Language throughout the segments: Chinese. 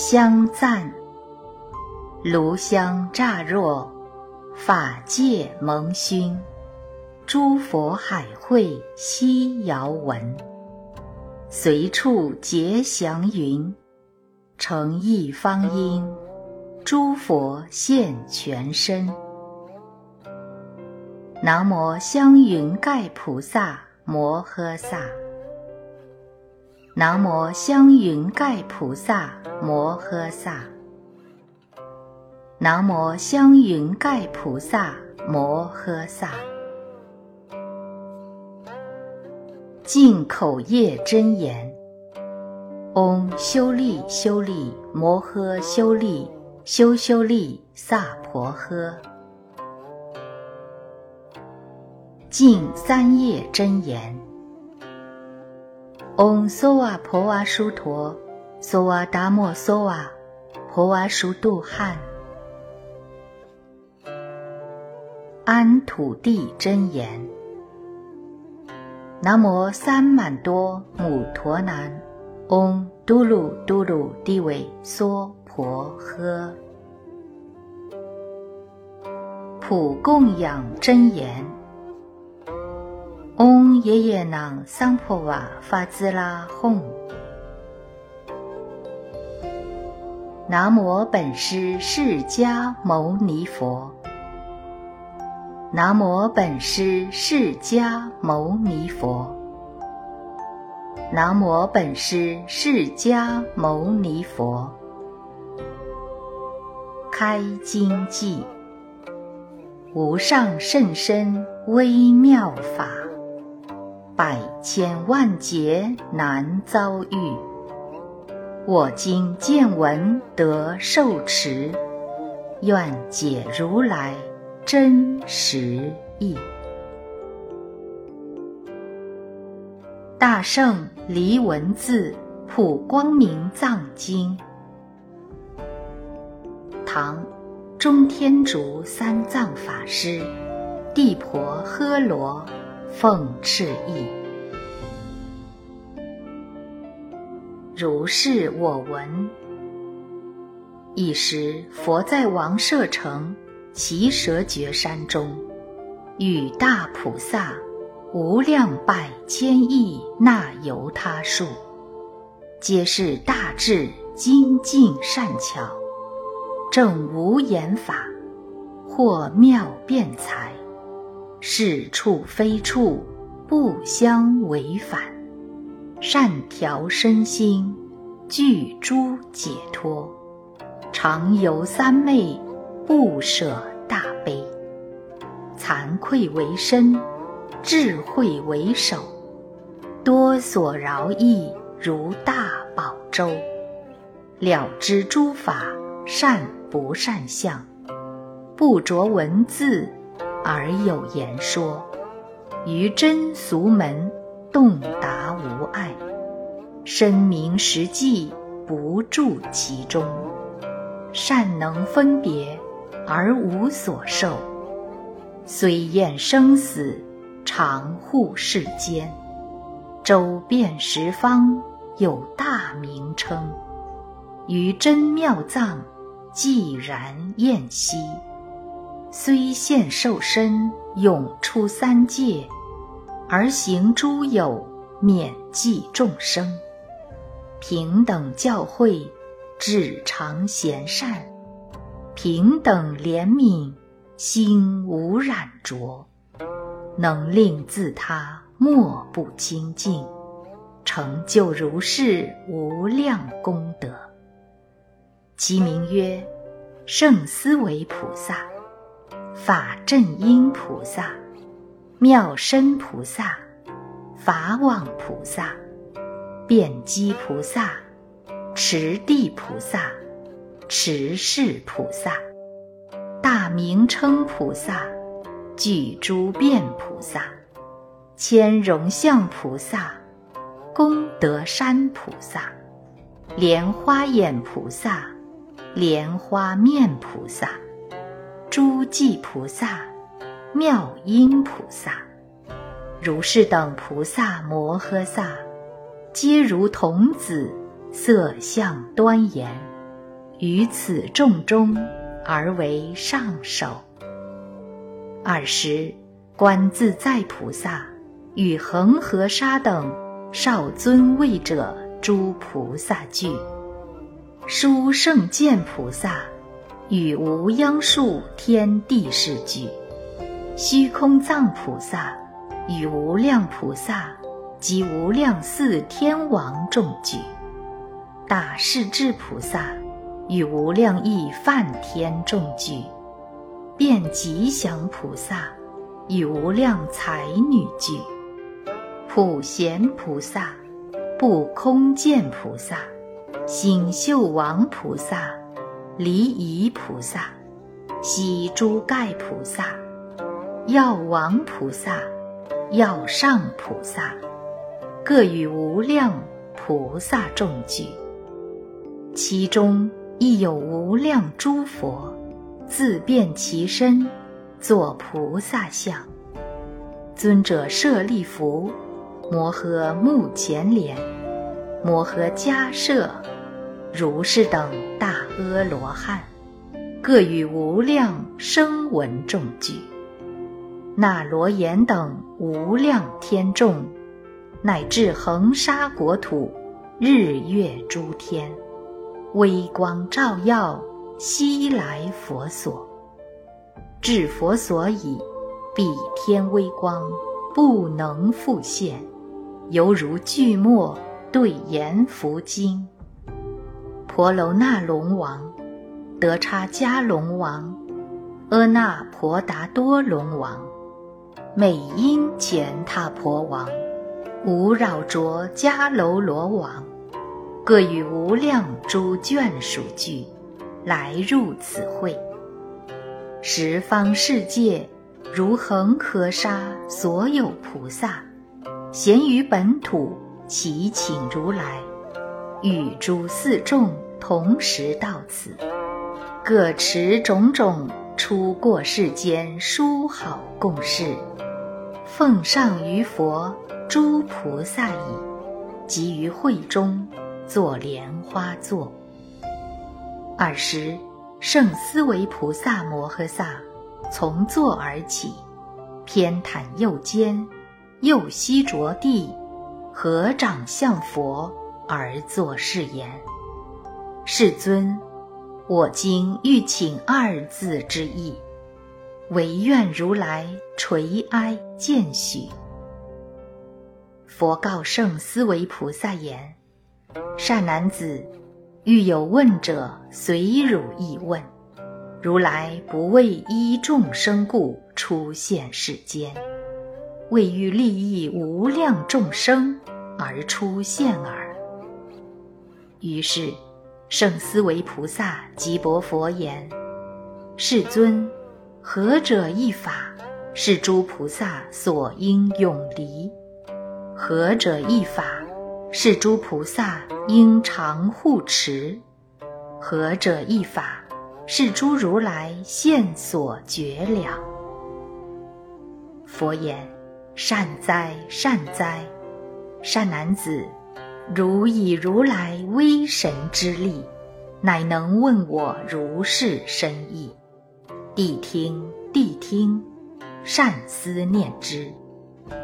香赞。炉香乍若，法界蒙熏，诸佛海会悉遥闻。随处结祥云，成一方应，诸佛现全身。南无香云盖菩萨摩诃萨。南无香云盖菩萨摩诃萨。南无香云盖菩萨摩诃萨。净口业真言：嗡修利修利摩诃修利修修利萨婆诃。净三业真言：嗡梭瓦婆瓦殊陀，梭瓦达摩梭瓦，婆瓦殊度汉。安土地真言：南无三满多母陀南，嗡嘟噜嘟噜地维娑婆诃。普供养真言：嗡耶耶囊桑婆瓦发兹拉吽。南无本师释迦牟尼佛。南无本师释迦牟尼佛。南无本师释迦牟尼佛。开经偈：无上甚深微妙法，百千万劫难遭遇。我今见闻得受持，愿解如来。真实义。大圣离文字普光明藏经。唐，中天竺三藏法师，地婆诃罗奉敕意。如是我闻。一时，佛在王舍城。奇舍绝山中，与大菩萨无量百千亿那由他数，皆是大智精进善巧，正无言法，或妙辩才，是处非处，不相违反，善调身心，具诸解脱，常游三昧。不舍大悲，惭愧为身，智慧为首，多所饶益如大宝舟，了知诸法善不善相，不着文字而有言说，于真俗门洞达无碍，深明实际不住其中，善能分别。而无所受，虽厌生死，常护世间。周遍十方，有大名称。于真妙藏，寂然厌息。虽现受身，永出三界，而行诸有，免济众生。平等教诲，至常贤善。平等怜悯，心无染浊，能令自他莫不清净，成就如是无量功德。其名曰圣思维菩萨、法正因菩萨、妙身菩萨、法网菩萨、辩机菩萨、持地菩萨。持世菩萨、大名称菩萨、具诸变菩萨、千容相菩萨、功德山菩萨、莲花眼菩萨、莲花面菩萨、诸寂菩萨、妙音菩萨、如是等菩萨摩诃萨，皆如童子，色相端严。于此众中而为上首。二十，观自在菩萨与恒河沙等少尊位者诸菩萨聚。殊胜见菩萨与无央数天地士俱。虚空藏菩萨与无量菩萨及无量四天王众聚。大势至菩萨与无量亿梵天众聚。遍吉祥菩萨与无量才女聚，普贤菩萨、不空见菩萨、醒秀王菩萨、离仪菩萨、悉诸盖菩萨、药王菩萨、药上菩萨，各与无量菩萨众聚，其中亦有无量诸佛。自遍其身，作菩萨像。尊者舍利弗，摩诃目犍连，摩诃迦摄，如是等大阿罗汉，各与无量声闻众聚。那罗延等无量天众，乃至恒沙国土，日月诸天，微光照耀。西来佛所，至佛所已，彼天微光不能复现，犹如巨墨对言佛经。婆楼那龙王、德叉迦龙王、阿那婆达多龙王、美音乾闼婆王、无扰卓迦楼罗王，各与无量诸眷属聚。来入此会，十方世界如恒河沙，所有菩萨，咸于本土，其请如来，与诸四众同时到此，各持种种出过世间殊好供事，奉上于佛诸菩萨已，即于会中作莲花座。尔时，圣思维菩萨摩诃萨从座而起，偏袒右肩，右膝着地，合掌向佛而作是言：“世尊，我今欲请二字之意，唯愿如来垂哀见许。”佛告圣思维菩萨言：“善男子。”欲有问者，随汝意问。如来不为依众生故出现世间，为欲利益无量众生而出现耳。于是，圣思维菩萨即薄佛言：“世尊，何者一法是诸菩萨所应永离？何者一法？”是诸菩萨应常护持，何者一法？是诸如来现所觉了。佛言：善哉，善哉，善男子，如以如来威神之力，乃能问我如是深意。谛听，谛听，善思念之，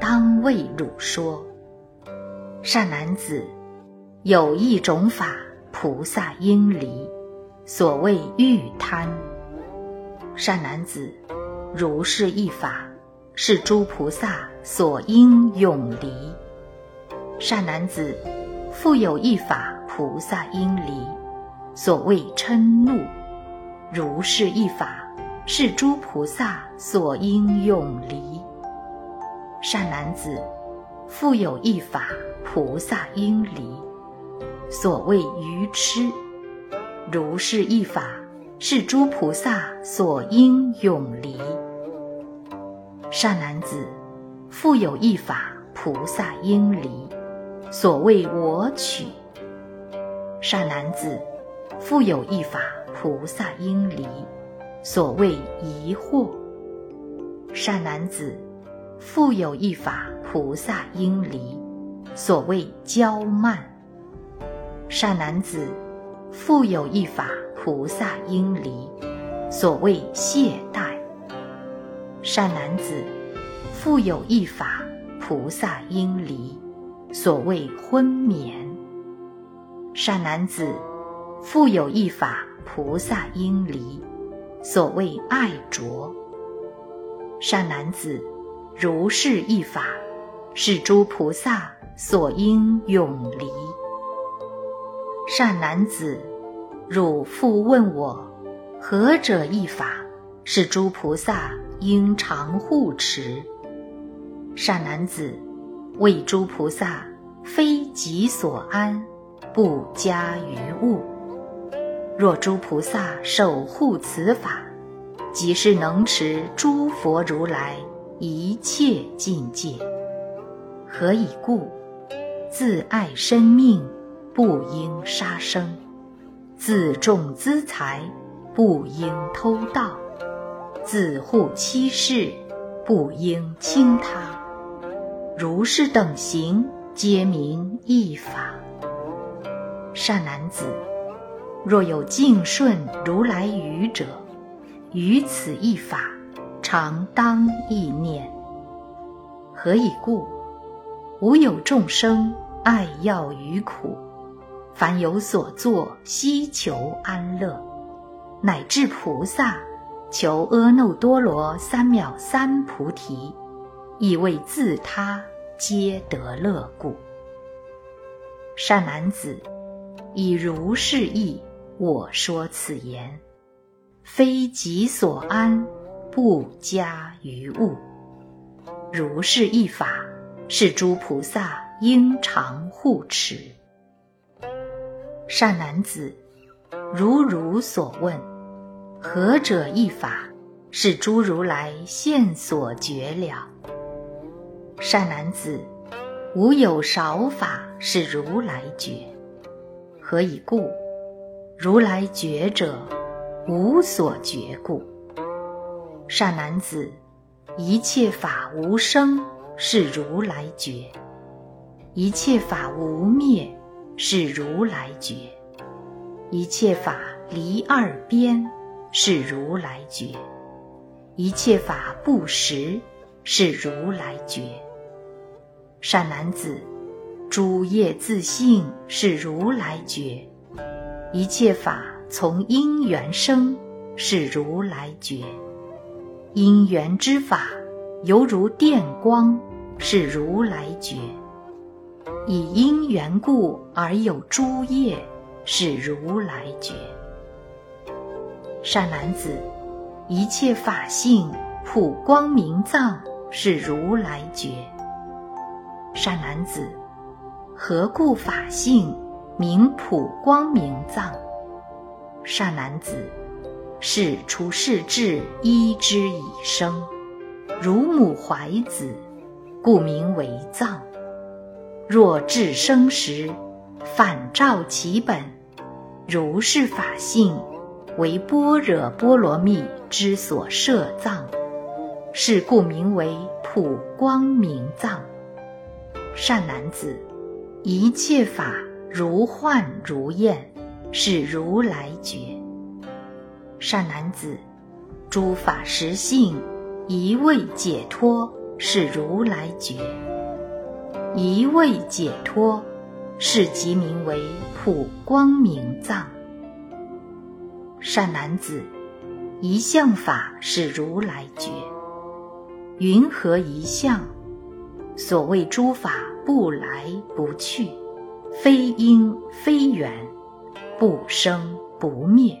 当为汝说。善男子，有一种法，菩萨应离，所谓欲贪。善男子，如是一法，是诸菩萨所应永离。善男子，复有一法，菩萨应离，所谓嗔怒。如是一法，是诸菩萨所应永离。善男子，复有一法。菩萨应离，所谓愚痴，如是一法，是诸菩萨所应永离。善男子，复有一法，菩萨应离，所谓我取。善男子，复有一法，菩萨应离，所谓疑惑。善男子，复有一法，菩萨应离。所谓骄慢，善男子，复有一法，菩萨应离，所谓懈怠。善男子，复有一法，菩萨应离，所谓昏眠。善男子，复有一法，菩萨应离，所谓爱着。善男子，如是一法，是诸菩萨所应永离。善男子，汝复问我，何者一法，是诸菩萨应常护持？善男子，为诸菩萨非己所安，不加于物。若诸菩萨守护此法，即是能持诸佛如来一切境界。何以故？自爱生命，不应杀生；自重资财，不应偷盗；自护妻室，不应轻他。如是等行，皆名一法。善男子，若有敬顺如来语者，于此一法，常当意念。何以故？无有众生爱要于苦，凡有所作，希求安乐，乃至菩萨求阿耨多罗三藐三菩提，亦为自他皆得乐故。善男子，以如是意，我说此言。非己所安，不加于物。如是一法，是诸菩萨应常护持。善男子，如汝所问，何者一法，是诸如来现所觉了？善男子，无有少法是如来觉。何以故？如来觉者。无所觉故，善男子，一切法无生，是如来觉；一切法无灭，是如来觉；一切法离二边，是如来觉；一切法不实，是如来觉。善男子，诸业自性，是如来觉；一切法。从因缘生，是如来觉；因缘之法，犹如电光，是如来觉；以因缘故而有诸业，是如来觉。善男子，一切法性普光明藏，是如来觉。善男子，何故法性名普光明藏？善男子，是出世智依之以生，如母怀子，故名为藏。若智生时，反照其本，如是法性，为般若波罗蜜之所摄藏，是故名为普光明藏。善男子，一切法如幻如焰。是如来觉，善男子，诸法实性一味解脱，是如来觉。一味解脱，是即名为普光明藏。善男子，一相法是如来觉。云何一相？所谓诸法不来不去，非因非缘。不生不灭，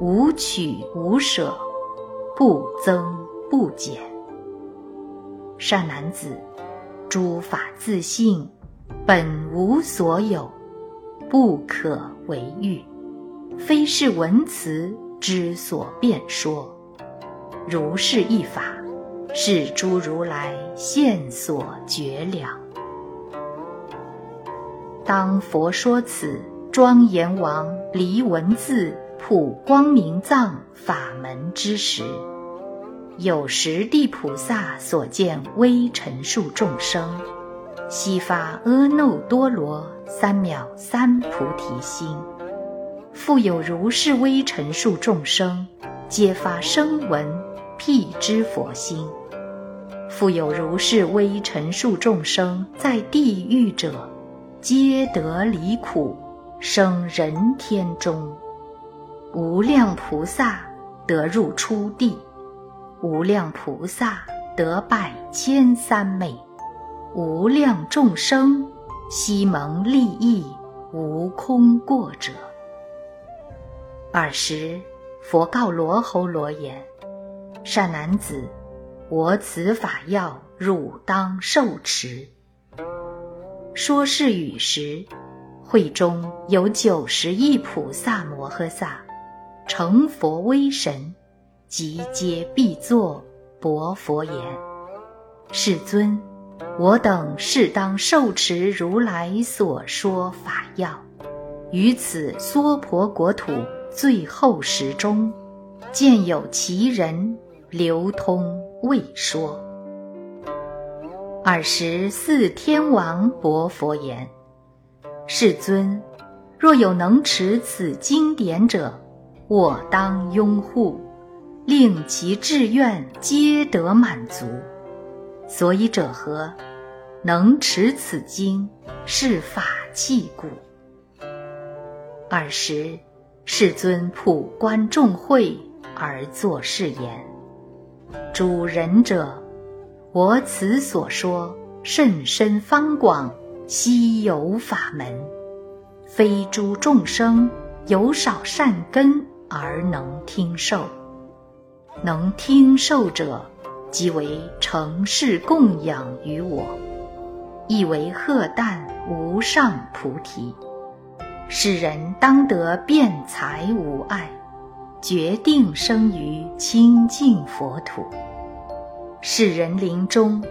无取无舍，不增不减。善男子，诸法自性，本无所有，不可为喻，非是文辞之所辩说。如是一法，是诸如来现所觉了。当佛说此。庄严王离文字普光明藏法门之时，有十地菩萨所见微尘数众生，悉发阿耨多罗三藐三菩提心，复有如是微尘数众生，皆发声闻辟支佛心；复有如是微尘数众生在地狱者，皆得离苦，生人天中。无量菩萨得入初地，无量菩萨得百千三昧，无量众生悉蒙利益，无空过者。尔时，佛告罗侯罗言：“善男子，我此法药，汝当受持。”说是语时，会中有九十亿菩萨摩诃萨。成佛威神，即皆必作薄佛言：“世尊，我等是当受持如来所说法要，于此娑婆国土最后时中，见有其人流通未说。”尔时四天王薄佛言：“世尊，若有能持此经典者。”我当拥护，令其志愿皆得满足。所以者何？能持此经，是法器故。尔时，世尊普观众会而作是言：“主人者，我此所说甚深方广，稀有法门，非诸众生有少善根。”而能听受，能听受者，即为成事供养于我，亦为贺旦无上菩提。使人当得辩才无碍，决定生于清净佛土。世人临终，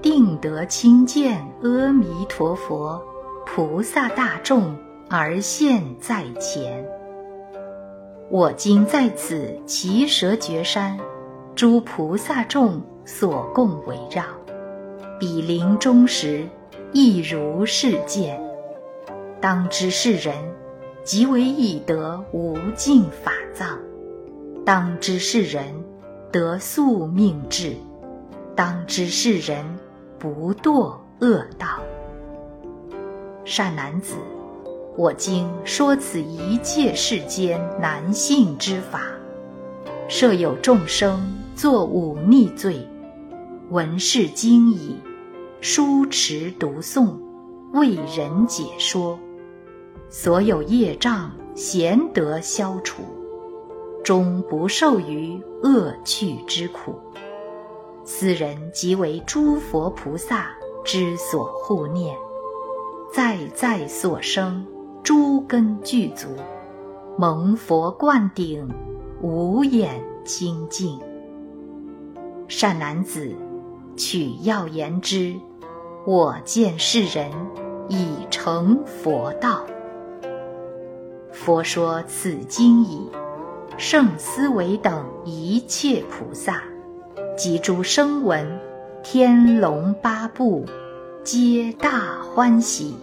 定得亲见阿弥陀佛、菩萨大众而现在前。我今在此奇蛇绝山，诸菩萨众所共围绕，彼临终时亦如是见。当知是人，即为已得无尽法藏；当知是人，得宿命智；当知是人，不堕恶道。善男子。我今说此一切世间难信之法，设有众生作忤逆罪，闻是经已，书持读诵，为人解说，所有业障贤得消除，终不受于恶趣之苦。斯人即为诸佛菩萨之所护念，在在所生。诸根具足，蒙佛灌顶，无眼清净。善男子，取要言之，我见世人已成佛道。佛说此经已，圣思维等一切菩萨，及诸声闻、天龙八部，皆大欢喜，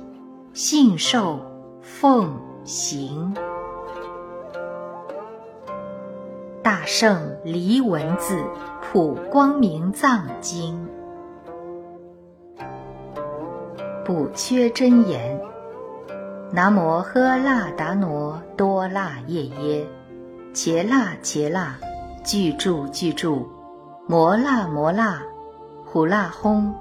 信受。奉行大圣离文字普光明藏经，补缺真言。南无喝那达挪多那夜耶，伽腊伽腊，具住具住，摩腊摩腊，呼腊轰，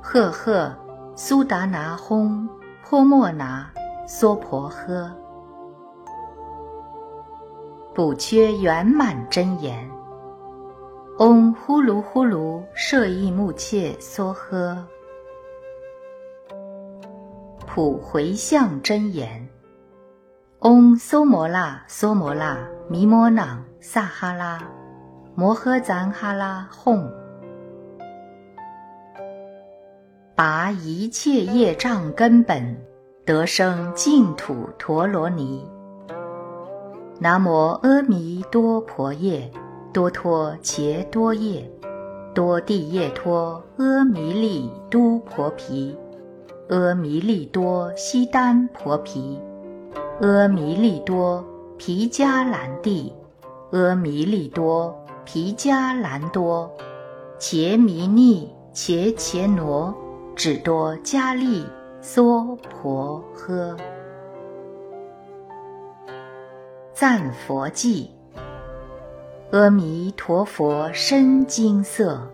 赫赫，苏达拿轰，泼莫拿。娑婆诃，补缺圆满真言。嗡呼噜呼噜舍益木切梭诃，普回向真言。嗡梭摩那梭摩那弥摩那萨哈拉摩诃赞哈拉哄，拔一切业障根本。得生净土陀罗尼。南无阿弥多婆夜，多托伽多夜，多地夜托阿弥利都婆毗，阿弥利多悉丹婆毗，阿弥利多毗迦兰帝，阿弥利多，毗迦兰多，伽弥尼，伽伽罗，只多迦利，娑婆诃。赞佛记。阿弥陀佛身金色，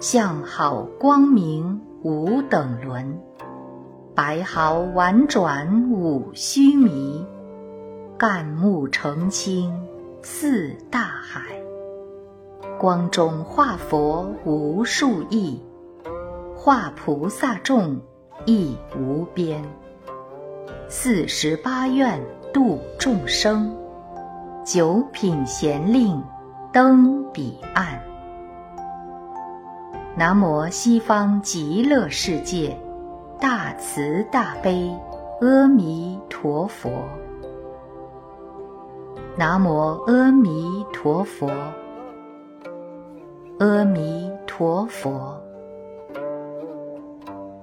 相好光明无等伦，白毫婉转五须弥，干木澄清似大海，光中化佛无数亿，化菩萨众亦无边，四十八愿度众生，九品贤令。登彼岸。南无西方极乐世界大慈大悲阿弥陀佛。南无阿弥陀佛。阿弥陀佛。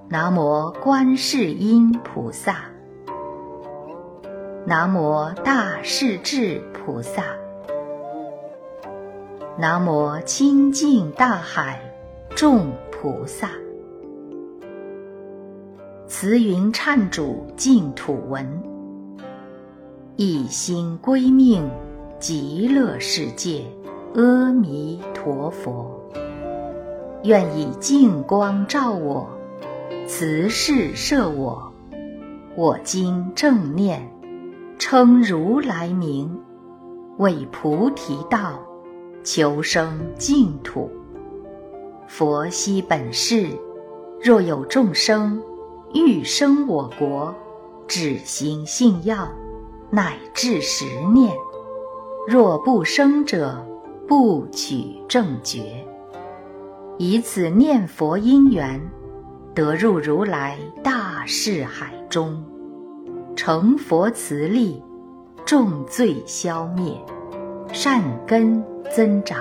南无观世音菩萨。南无大势至菩萨。南无清净大海众菩萨，慈云忏主净土文，一心归命极乐世界阿弥陀佛，愿以净光照我，慈氏摄我，我今正念，称如来名，为菩提道。求生净土，佛悉本誓：若有众生欲生我国，只行信要，乃至十念；若不生者，不取正觉。以此念佛因缘，得入如来大士海中，成佛慈力，重罪消灭，善根。增长。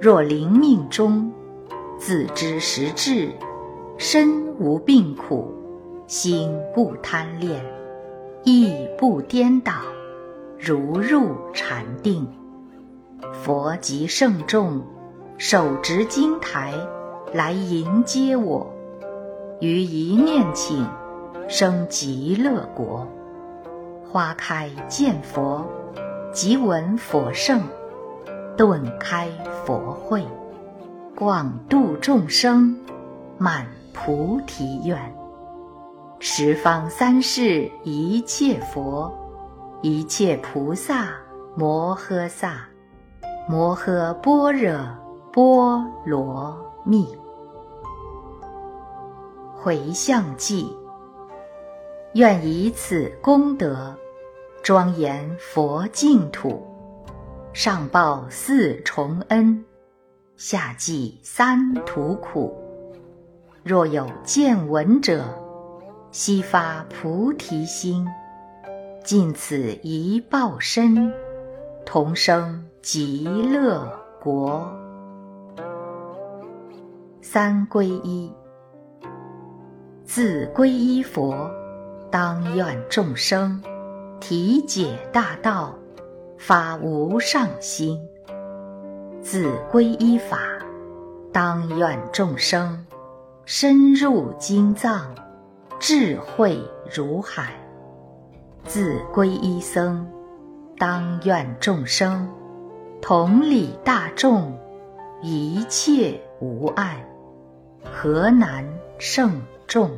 若临命终，自知时至，身无病苦，心不贪恋，意不颠倒，如入禅定。佛及圣众，手执经台来迎接我，于一念请，生极乐国。花开见佛，即闻佛圣。顿开佛慧，广度众生，满菩提愿。十方三世一切佛，一切菩萨摩诃萨，摩诃般若波罗蜜。回向记，愿以此功德，庄严佛净土。上报四重恩，下济三途苦。若有见闻者，悉发菩提心，尽此一报身，同生极乐国。三皈依，自皈依佛，当愿众生体解大道。发无上心，自皈依法，当愿众生深入经藏，智慧如海；自归依僧，当愿众生。同理大众，一切无碍，何难胜众？